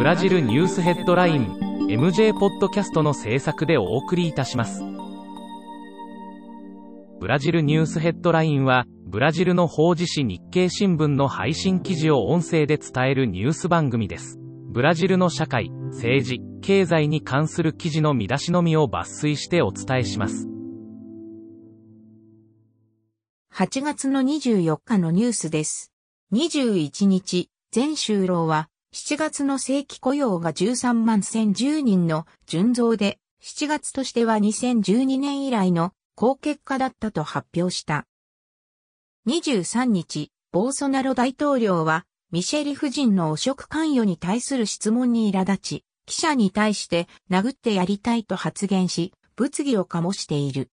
ブラジルニュースヘッドライン MJ ポッドキャストの制作でお送りいたします。ブラジルニュースヘッドラインはブラジルの法事紙日経新聞の配信記事を音声で伝えるニュース番組です。ブラジルの社会政治経済に関する記事の見出しのみを抜粋してお伝えします。8月の24日のニュースです。21日、全就労は、7月の正規雇用が13万1010人の純増で、7月としては2012年以来の高結果だったと発表した。23日、ボーソナロ大統領は、ミシェリ夫人の汚職関与に対する質問に苛立ち、記者に対して殴ってやりたいと発言し、物議を醸している。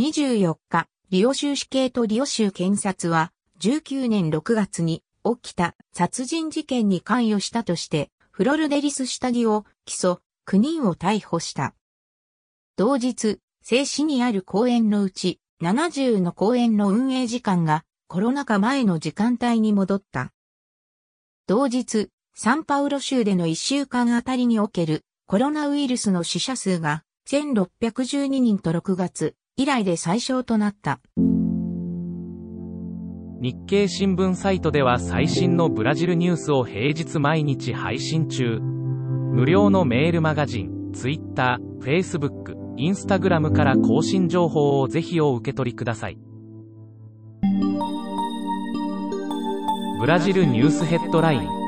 24日、リオ州死刑とリオ州検察は、19年6月に起きた殺人事件に関与したとして、フロルデリス下着を起訴、9人を逮捕した。同日、静止にある公園のうち、70の公園の運営時間がコロナ禍前の時間帯に戻った。同日、サンパウロ州での1週間あたりにおけるコロナウイルスの死者数が1612人と6月、以来で最小となった。日経新聞サイトでは最新のブラジルニュースを平日毎日配信中。無料のメールマガジン、Twitter、Facebook、Instagram から更新情報をぜひお受け取りください。ブラジルニュースヘッドライン